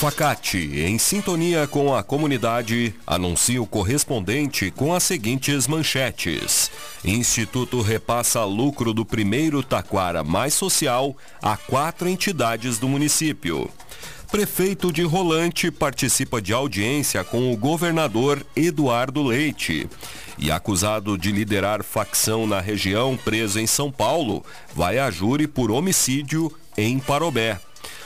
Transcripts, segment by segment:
Facate, em sintonia com a comunidade, anuncia o correspondente com as seguintes manchetes. Instituto repassa lucro do primeiro Taquara Mais Social a quatro entidades do município. Prefeito de Rolante participa de audiência com o governador Eduardo Leite. E acusado de liderar facção na região, preso em São Paulo, vai a júri por homicídio em Parobé.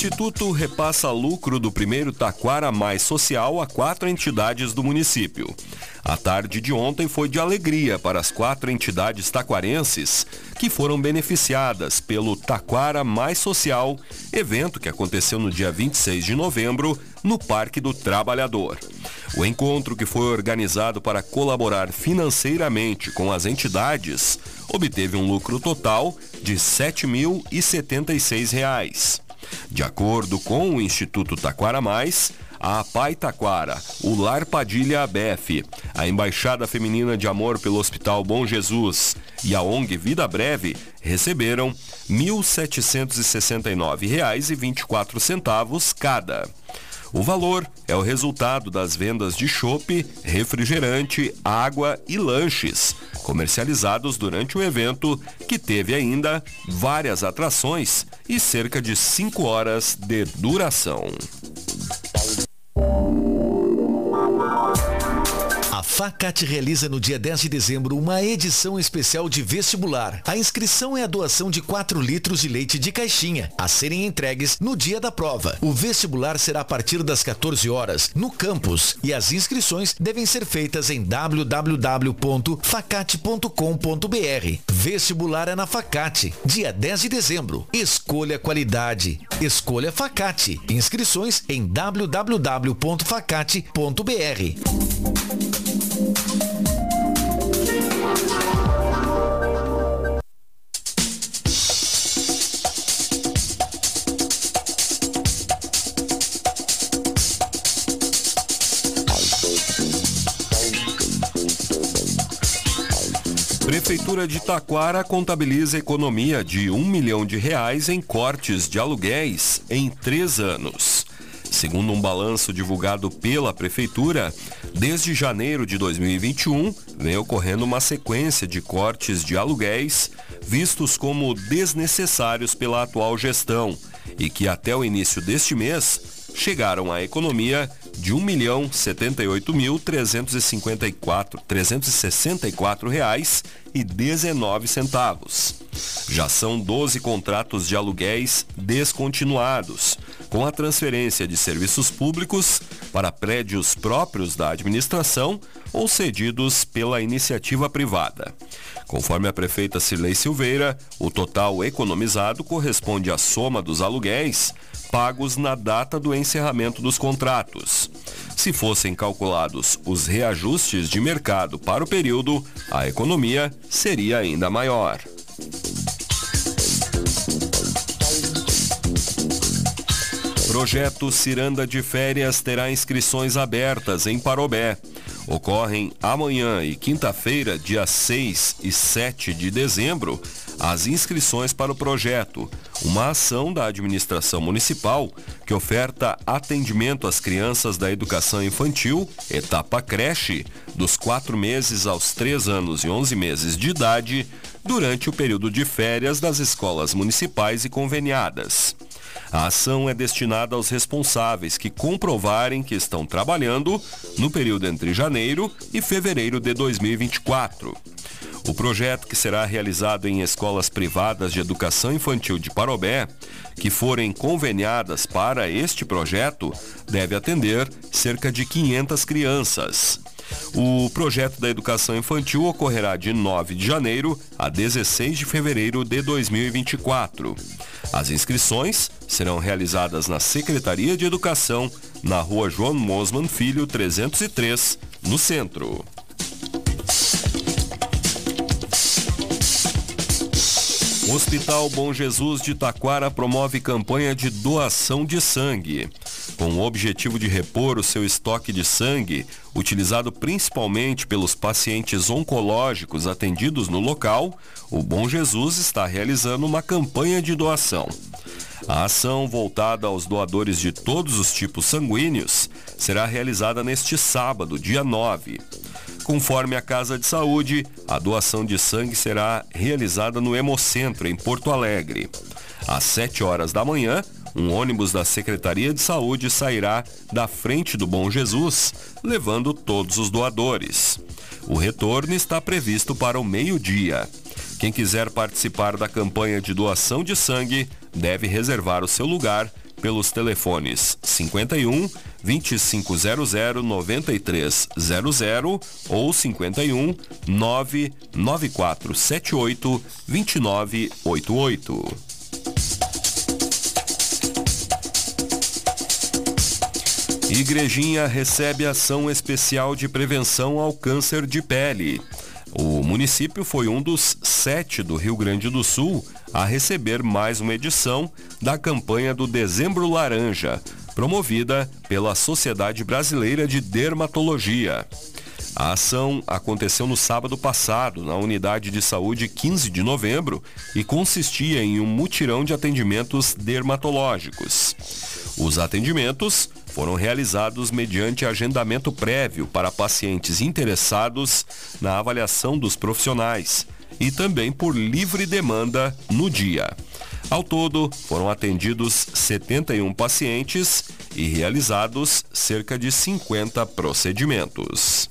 Instituto repassa lucro do primeiro Taquara Mais Social a quatro entidades do município. A tarde de ontem foi de alegria para as quatro entidades taquarenses que foram beneficiadas pelo Taquara Mais Social, evento que aconteceu no dia 26 de novembro no Parque do Trabalhador. O encontro, que foi organizado para colaborar financeiramente com as entidades, obteve um lucro total de R$ 7.076. De acordo com o Instituto Taquara Mais, a Pai Taquara, o Lar Padilha ABF, a Embaixada Feminina de Amor pelo Hospital Bom Jesus e a ONG Vida Breve receberam R$ 1.769,24 cada. O valor é o resultado das vendas de chope, refrigerante, água e lanches, comercializados durante o evento, que teve ainda várias atrações e cerca de 5 horas de duração. Facate realiza no dia 10 de dezembro uma edição especial de vestibular. A inscrição é a doação de 4 litros de leite de caixinha, a serem entregues no dia da prova. O vestibular será a partir das 14 horas, no campus, e as inscrições devem ser feitas em www.facate.com.br. Vestibular é na Facate, dia 10 de dezembro. Escolha qualidade. Escolha Facate. Inscrições em www.facate.br. Prefeitura de Taquara contabiliza economia de um milhão de reais em cortes de aluguéis em três anos. Segundo um balanço divulgado pela Prefeitura, desde janeiro de 2021 vem ocorrendo uma sequência de cortes de aluguéis vistos como desnecessários pela atual gestão e que até o início deste mês chegaram à economia de 1.078.354 reais e 19 centavos. Já são 12 contratos de aluguéis descontinuados, com a transferência de serviços públicos para prédios próprios da administração ou cedidos pela iniciativa privada. Conforme a prefeita Cirlei Silveira, o total economizado corresponde à soma dos aluguéis pagos na data do encerramento dos contratos. Se fossem calculados os reajustes de mercado para o período, a economia seria ainda maior. Projeto Ciranda de Férias terá inscrições abertas em Parobé. Ocorrem amanhã e quinta-feira, dia 6 e 7 de dezembro, as inscrições para o projeto, uma ação da administração municipal que oferta atendimento às crianças da educação infantil, etapa creche, dos 4 meses aos 3 anos e 11 meses de idade, durante o período de férias das escolas municipais e conveniadas. A ação é destinada aos responsáveis que comprovarem que estão trabalhando no período entre janeiro e fevereiro de 2024. O projeto, que será realizado em escolas privadas de educação infantil de Parobé, que forem conveniadas para este projeto, deve atender cerca de 500 crianças. O projeto da educação infantil ocorrerá de 9 de janeiro a 16 de fevereiro de 2024. As inscrições serão realizadas na Secretaria de Educação, na rua João Mosman Filho 303, no centro. Hospital Bom Jesus de Taquara promove campanha de doação de sangue. Com o objetivo de repor o seu estoque de sangue, utilizado principalmente pelos pacientes oncológicos atendidos no local, o Bom Jesus está realizando uma campanha de doação. A ação, voltada aos doadores de todos os tipos sanguíneos, será realizada neste sábado, dia 9. Conforme a Casa de Saúde, a doação de sangue será realizada no Hemocentro, em Porto Alegre. Às 7 horas da manhã, um ônibus da Secretaria de Saúde sairá da frente do Bom Jesus, levando todos os doadores. O retorno está previsto para o meio-dia. Quem quiser participar da campanha de doação de sangue deve reservar o seu lugar pelos telefones 51 2500 9300 ou 51 99478 2988. Igrejinha recebe ação especial de prevenção ao câncer de pele. O município foi um dos sete do Rio Grande do Sul a receber mais uma edição da campanha do Dezembro Laranja, promovida pela Sociedade Brasileira de Dermatologia. A ação aconteceu no sábado passado, na Unidade de Saúde 15 de novembro, e consistia em um mutirão de atendimentos dermatológicos. Os atendimentos foram realizados mediante agendamento prévio para pacientes interessados na avaliação dos profissionais e também por livre demanda no dia. Ao todo, foram atendidos 71 pacientes e realizados cerca de 50 procedimentos.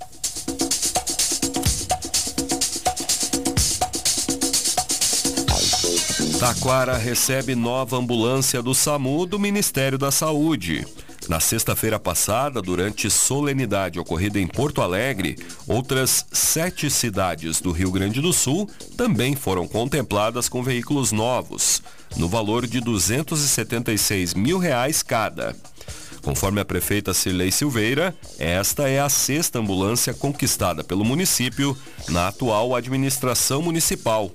Taquara recebe nova ambulância do SAMU do Ministério da Saúde. Na sexta-feira passada, durante solenidade ocorrida em Porto Alegre, outras sete cidades do Rio Grande do Sul também foram contempladas com veículos novos, no valor de 276 mil reais cada. Conforme a prefeita Cirlei Silveira, esta é a sexta ambulância conquistada pelo município na atual administração municipal.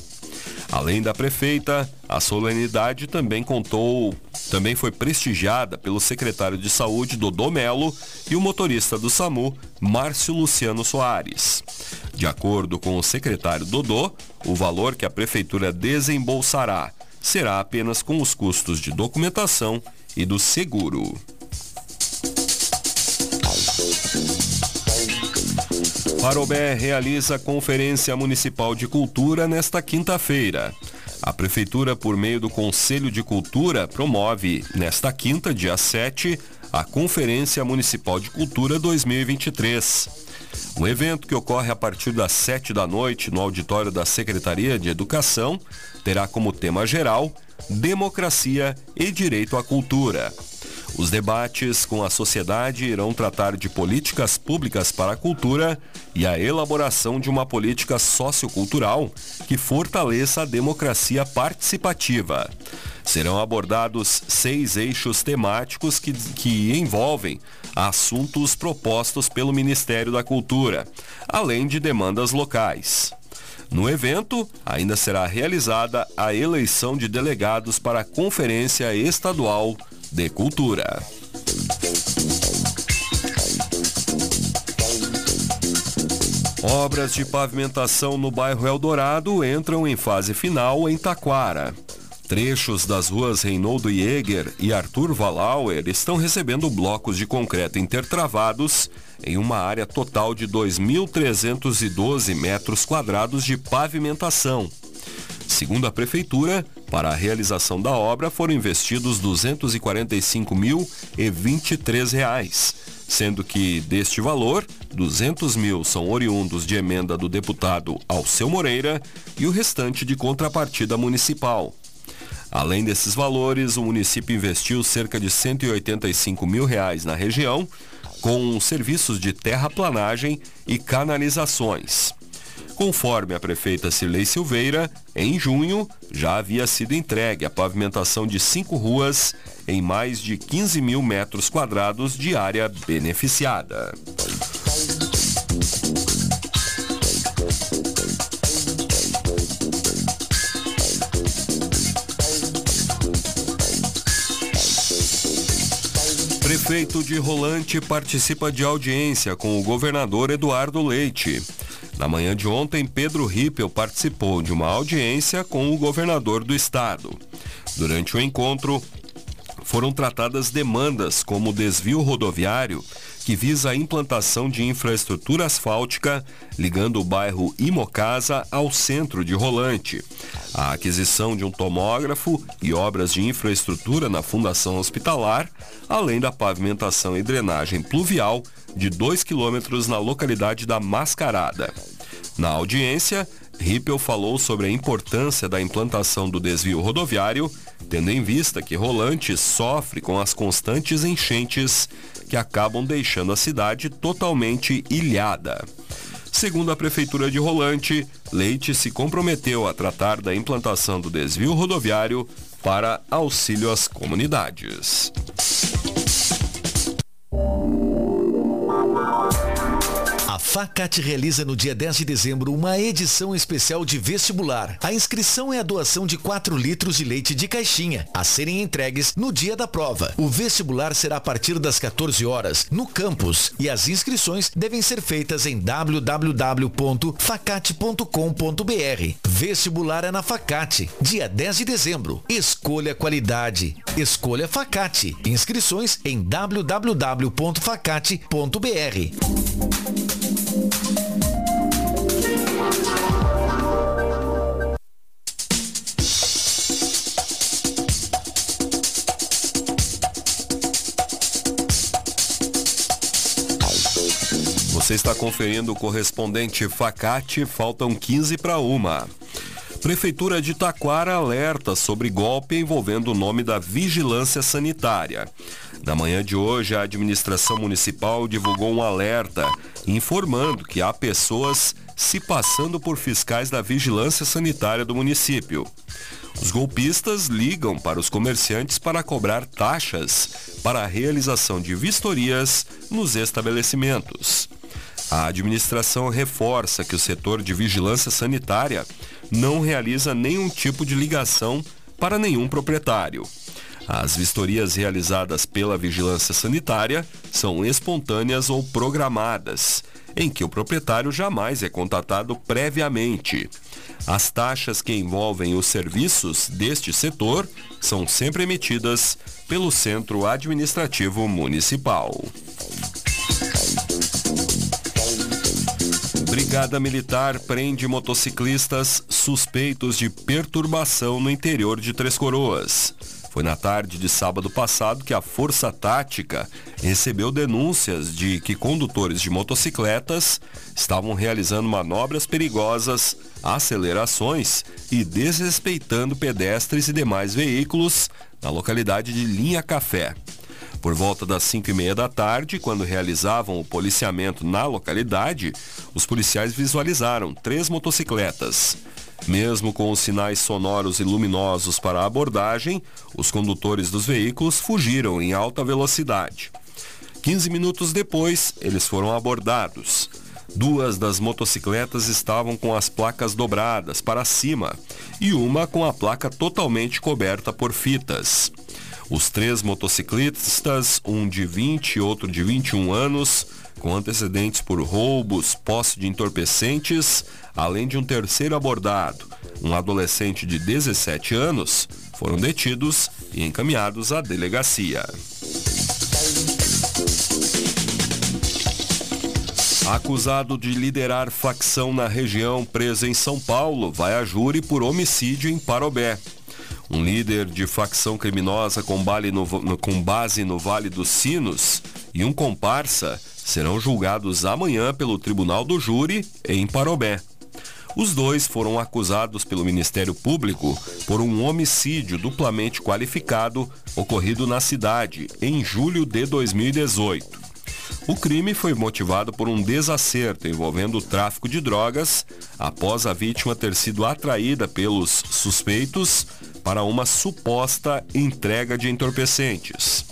Além da prefeita, a solenidade também contou, também foi prestigiada pelo secretário de Saúde Dodô Melo e o motorista do SAMU, Márcio Luciano Soares. De acordo com o secretário Dodô, o valor que a prefeitura desembolsará será apenas com os custos de documentação e do seguro. Parobé realiza Conferência Municipal de Cultura nesta quinta-feira. A Prefeitura, por meio do Conselho de Cultura, promove, nesta quinta, dia 7, a Conferência Municipal de Cultura 2023. O evento, que ocorre a partir das 7 da noite no auditório da Secretaria de Educação, terá como tema geral Democracia e Direito à Cultura. Os debates com a sociedade irão tratar de políticas públicas para a cultura e a elaboração de uma política sociocultural que fortaleça a democracia participativa. Serão abordados seis eixos temáticos que, que envolvem assuntos propostos pelo Ministério da Cultura, além de demandas locais. No evento, ainda será realizada a eleição de delegados para a Conferência Estadual de Cultura. Obras de pavimentação no bairro Eldorado entram em fase final em Taquara. Trechos das ruas Reinaldo Jäger e Arthur Valauer estão recebendo blocos de concreto intertravados em uma área total de 2.312 metros quadrados de pavimentação. Segundo a Prefeitura, para a realização da obra foram investidos R$ 245.023, sendo que deste valor, 200 mil são oriundos de emenda do deputado Alceu Moreira e o restante de contrapartida municipal. Além desses valores, o município investiu cerca de 185 mil reais na região, com serviços de terraplanagem e canalizações. Conforme a prefeita Cirlei Silveira, em junho já havia sido entregue a pavimentação de cinco ruas em mais de 15 mil metros quadrados de área beneficiada. Prefeito de Rolante participa de audiência com o governador Eduardo Leite. Na manhã de ontem, Pedro Rippel participou de uma audiência com o governador do estado. Durante o encontro, foram tratadas demandas como desvio rodoviário, que visa a implantação de infraestrutura asfáltica ligando o bairro Imocasa ao centro de Rolante, a aquisição de um tomógrafo e obras de infraestrutura na Fundação Hospitalar, além da pavimentação e drenagem pluvial de 2 quilômetros na localidade da Mascarada. Na audiência, Rippel falou sobre a importância da implantação do desvio rodoviário, tendo em vista que Rolante sofre com as constantes enchentes que acabam deixando a cidade totalmente ilhada. Segundo a Prefeitura de Rolante, Leite se comprometeu a tratar da implantação do desvio rodoviário para auxílio às comunidades. Facate realiza no dia 10 de dezembro uma edição especial de vestibular. A inscrição é a doação de 4 litros de leite de caixinha, a serem entregues no dia da prova. O vestibular será a partir das 14 horas no campus e as inscrições devem ser feitas em www.facate.com.br. Vestibular é na Facate, dia 10 de dezembro. Escolha qualidade. Escolha Facate. Inscrições em www.facate.br. Você está conferindo o correspondente Facate, faltam 15 para uma. Prefeitura de Taquara alerta sobre golpe envolvendo o nome da vigilância sanitária. Na manhã de hoje, a administração municipal divulgou um alerta informando que há pessoas se passando por fiscais da vigilância sanitária do município. Os golpistas ligam para os comerciantes para cobrar taxas para a realização de vistorias nos estabelecimentos. A administração reforça que o setor de vigilância sanitária não realiza nenhum tipo de ligação para nenhum proprietário. As vistorias realizadas pela vigilância sanitária são espontâneas ou programadas, em que o proprietário jamais é contatado previamente. As taxas que envolvem os serviços deste setor são sempre emitidas pelo Centro Administrativo Municipal. Brigada Militar prende motociclistas suspeitos de perturbação no interior de Três Coroas. Foi na tarde de sábado passado que a Força Tática recebeu denúncias de que condutores de motocicletas estavam realizando manobras perigosas, acelerações e desrespeitando pedestres e demais veículos na localidade de Linha Café. Por volta das 5 e meia da tarde, quando realizavam o policiamento na localidade, os policiais visualizaram três motocicletas. Mesmo com os sinais sonoros e luminosos para a abordagem, os condutores dos veículos fugiram em alta velocidade. 15 minutos depois, eles foram abordados. Duas das motocicletas estavam com as placas dobradas para cima e uma com a placa totalmente coberta por fitas. Os três motociclistas, um de 20 e outro de 21 anos, com antecedentes por roubos, posse de entorpecentes, além de um terceiro abordado, um adolescente de 17 anos, foram detidos e encaminhados à delegacia. Acusado de liderar facção na região presa em São Paulo, vai a júri por homicídio em Parobé. Um líder de facção criminosa com, no, com base no Vale dos Sinos e um comparsa serão julgados amanhã pelo Tribunal do Júri em Parobé. Os dois foram acusados pelo Ministério Público por um homicídio duplamente qualificado ocorrido na cidade em julho de 2018. O crime foi motivado por um desacerto envolvendo o tráfico de drogas após a vítima ter sido atraída pelos suspeitos para uma suposta entrega de entorpecentes.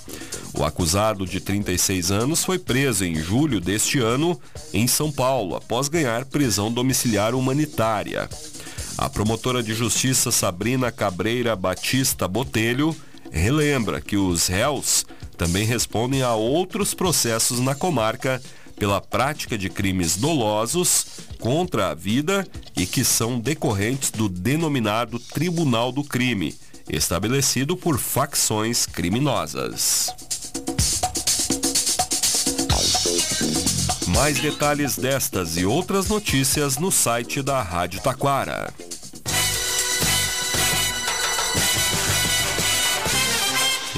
O acusado de 36 anos foi preso em julho deste ano em São Paulo após ganhar prisão domiciliar humanitária. A promotora de justiça Sabrina Cabreira Batista Botelho relembra que os réus também respondem a outros processos na comarca pela prática de crimes dolosos contra a vida e que são decorrentes do denominado Tribunal do Crime, estabelecido por facções criminosas. Mais detalhes destas e outras notícias no site da Rádio Taquara.